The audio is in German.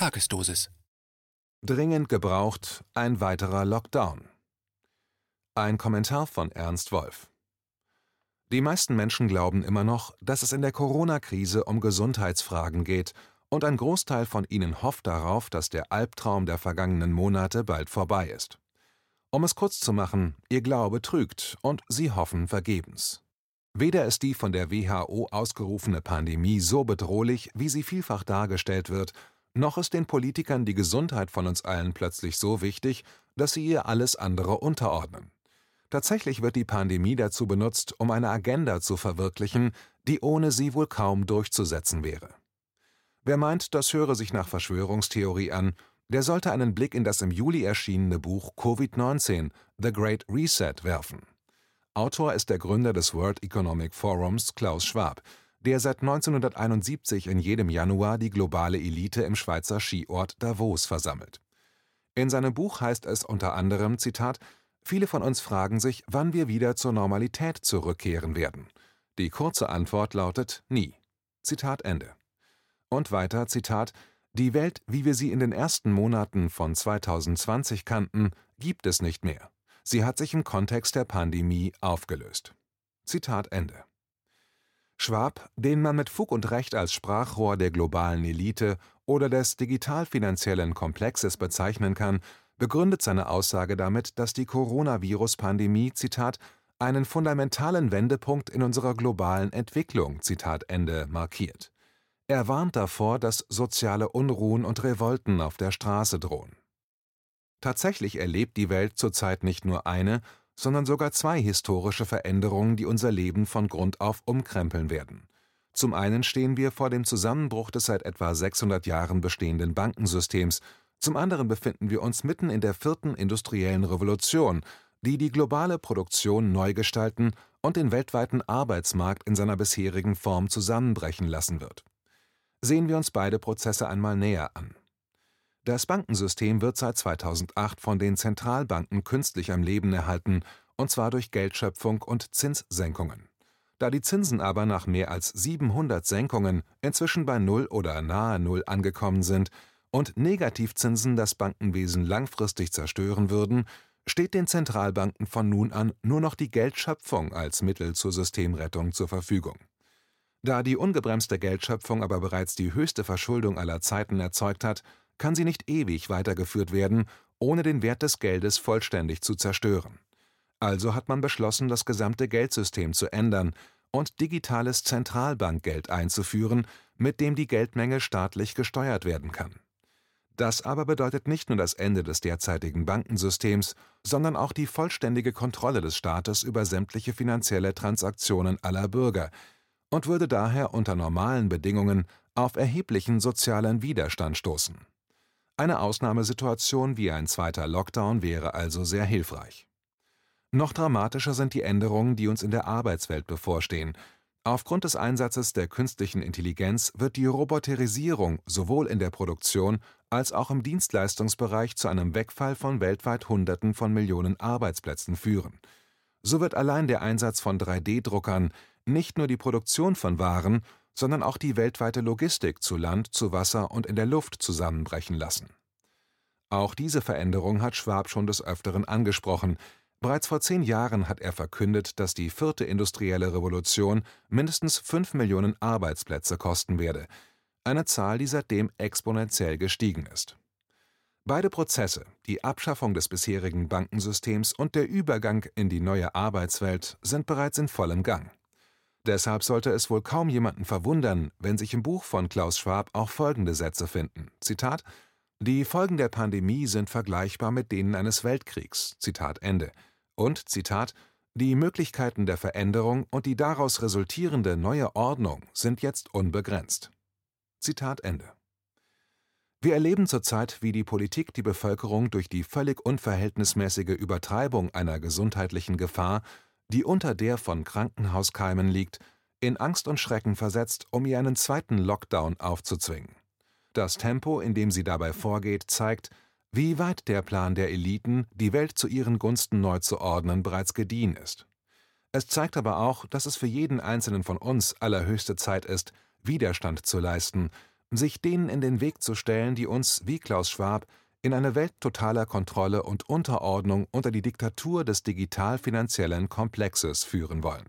Tagesdosis. Dringend gebraucht ein weiterer Lockdown. Ein Kommentar von Ernst Wolf. Die meisten Menschen glauben immer noch, dass es in der Corona-Krise um Gesundheitsfragen geht, und ein Großteil von ihnen hofft darauf, dass der Albtraum der vergangenen Monate bald vorbei ist. Um es kurz zu machen, ihr Glaube trügt und sie hoffen vergebens. Weder ist die von der WHO ausgerufene Pandemie so bedrohlich, wie sie vielfach dargestellt wird, noch ist den Politikern die Gesundheit von uns allen plötzlich so wichtig, dass sie ihr alles andere unterordnen. Tatsächlich wird die Pandemie dazu benutzt, um eine Agenda zu verwirklichen, die ohne sie wohl kaum durchzusetzen wäre. Wer meint, das höre sich nach Verschwörungstheorie an, der sollte einen Blick in das im Juli erschienene Buch Covid-19 The Great Reset werfen. Autor ist der Gründer des World Economic Forums Klaus Schwab, der seit 1971 in jedem Januar die globale Elite im Schweizer Skiort Davos versammelt. In seinem Buch heißt es unter anderem, Zitat, Viele von uns fragen sich, wann wir wieder zur Normalität zurückkehren werden. Die kurze Antwort lautet nie. Zitat Ende. Und weiter, Zitat, die Welt, wie wir sie in den ersten Monaten von 2020 kannten, gibt es nicht mehr. Sie hat sich im Kontext der Pandemie aufgelöst. Zitat Ende. Schwab, den man mit Fug und Recht als Sprachrohr der globalen Elite oder des digital-finanziellen Komplexes bezeichnen kann, begründet seine Aussage damit, dass die Coronavirus-Pandemie, Zitat, einen fundamentalen Wendepunkt in unserer globalen Entwicklung, markiert. Er warnt davor, dass soziale Unruhen und Revolten auf der Straße drohen. Tatsächlich erlebt die Welt zurzeit nicht nur eine, sondern sogar zwei historische Veränderungen, die unser Leben von Grund auf umkrempeln werden. Zum einen stehen wir vor dem Zusammenbruch des seit etwa 600 Jahren bestehenden Bankensystems, zum anderen befinden wir uns mitten in der vierten industriellen Revolution, die die globale Produktion neu gestalten und den weltweiten Arbeitsmarkt in seiner bisherigen Form zusammenbrechen lassen wird. Sehen wir uns beide Prozesse einmal näher an. Das Bankensystem wird seit 2008 von den Zentralbanken künstlich am Leben erhalten, und zwar durch Geldschöpfung und Zinssenkungen. Da die Zinsen aber nach mehr als 700 Senkungen inzwischen bei Null oder nahe Null angekommen sind und Negativzinsen das Bankenwesen langfristig zerstören würden, steht den Zentralbanken von nun an nur noch die Geldschöpfung als Mittel zur Systemrettung zur Verfügung. Da die ungebremste Geldschöpfung aber bereits die höchste Verschuldung aller Zeiten erzeugt hat, kann sie nicht ewig weitergeführt werden, ohne den Wert des Geldes vollständig zu zerstören. Also hat man beschlossen, das gesamte Geldsystem zu ändern und digitales Zentralbankgeld einzuführen, mit dem die Geldmenge staatlich gesteuert werden kann. Das aber bedeutet nicht nur das Ende des derzeitigen Bankensystems, sondern auch die vollständige Kontrolle des Staates über sämtliche finanzielle Transaktionen aller Bürger, und würde daher unter normalen Bedingungen auf erheblichen sozialen Widerstand stoßen. Eine Ausnahmesituation wie ein zweiter Lockdown wäre also sehr hilfreich. Noch dramatischer sind die Änderungen, die uns in der Arbeitswelt bevorstehen. Aufgrund des Einsatzes der künstlichen Intelligenz wird die Roboterisierung sowohl in der Produktion als auch im Dienstleistungsbereich zu einem Wegfall von weltweit Hunderten von Millionen Arbeitsplätzen führen. So wird allein der Einsatz von 3D-Druckern nicht nur die Produktion von Waren, sondern auch die weltweite Logistik zu Land, zu Wasser und in der Luft zusammenbrechen lassen. Auch diese Veränderung hat Schwab schon des Öfteren angesprochen. Bereits vor zehn Jahren hat er verkündet, dass die vierte industrielle Revolution mindestens fünf Millionen Arbeitsplätze kosten werde, eine Zahl, die seitdem exponentiell gestiegen ist. Beide Prozesse, die Abschaffung des bisherigen Bankensystems und der Übergang in die neue Arbeitswelt, sind bereits in vollem Gang. Deshalb sollte es wohl kaum jemanden verwundern, wenn sich im Buch von Klaus Schwab auch folgende Sätze finden. Zitat Die Folgen der Pandemie sind vergleichbar mit denen eines Weltkriegs. Zitat Ende. Und Zitat Die Möglichkeiten der Veränderung und die daraus resultierende neue Ordnung sind jetzt unbegrenzt. Zitat Ende. Wir erleben zurzeit, wie die Politik die Bevölkerung durch die völlig unverhältnismäßige Übertreibung einer gesundheitlichen Gefahr die unter der von Krankenhauskeimen liegt, in Angst und Schrecken versetzt, um ihr einen zweiten Lockdown aufzuzwingen. Das Tempo, in dem sie dabei vorgeht, zeigt, wie weit der Plan der Eliten, die Welt zu ihren Gunsten neu zu ordnen, bereits gediehen ist. Es zeigt aber auch, dass es für jeden einzelnen von uns allerhöchste Zeit ist, Widerstand zu leisten sich denen in den Weg zu stellen, die uns, wie Klaus Schwab, in eine Welt totaler Kontrolle und Unterordnung unter die Diktatur des digital-finanziellen Komplexes führen wollen